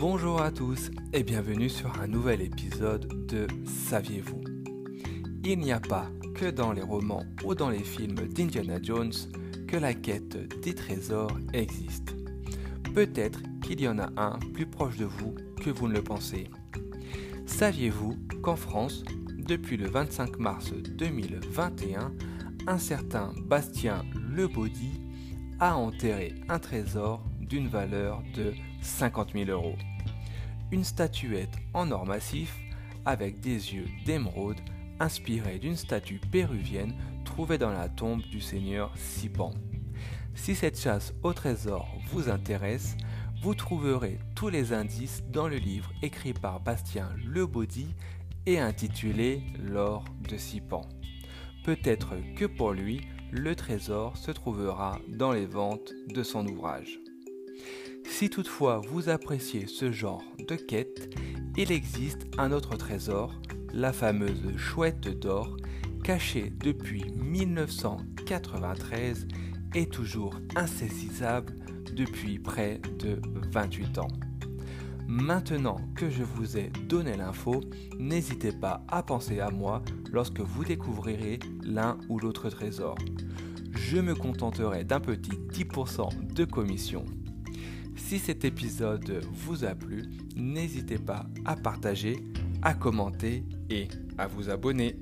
Bonjour à tous et bienvenue sur un nouvel épisode de Saviez-vous? Il n'y a pas que dans les romans ou dans les films d'Indiana Jones que la quête des trésors existe. Peut-être qu'il y en a un plus proche de vous que vous ne le pensez. Saviez-vous qu'en France, depuis le 25 mars 2021, un certain Bastien Lebaudy a enterré un trésor d'une valeur de 50 000 euros? Une statuette en or massif avec des yeux d'émeraude inspirée d'une statue péruvienne trouvée dans la tombe du seigneur Sipan. Si cette chasse au trésor vous intéresse, vous trouverez tous les indices dans le livre écrit par Bastien Lebaudy et intitulé L'or de Sipan. Peut-être que pour lui, le trésor se trouvera dans les ventes de son ouvrage. Si toutefois vous appréciez ce genre de quête, il existe un autre trésor, la fameuse chouette d'or, cachée depuis 1993 et toujours insaisissable depuis près de 28 ans. Maintenant que je vous ai donné l'info, n'hésitez pas à penser à moi lorsque vous découvrirez l'un ou l'autre trésor. Je me contenterai d'un petit 10% de commission. Si cet épisode vous a plu, n'hésitez pas à partager, à commenter et à vous abonner.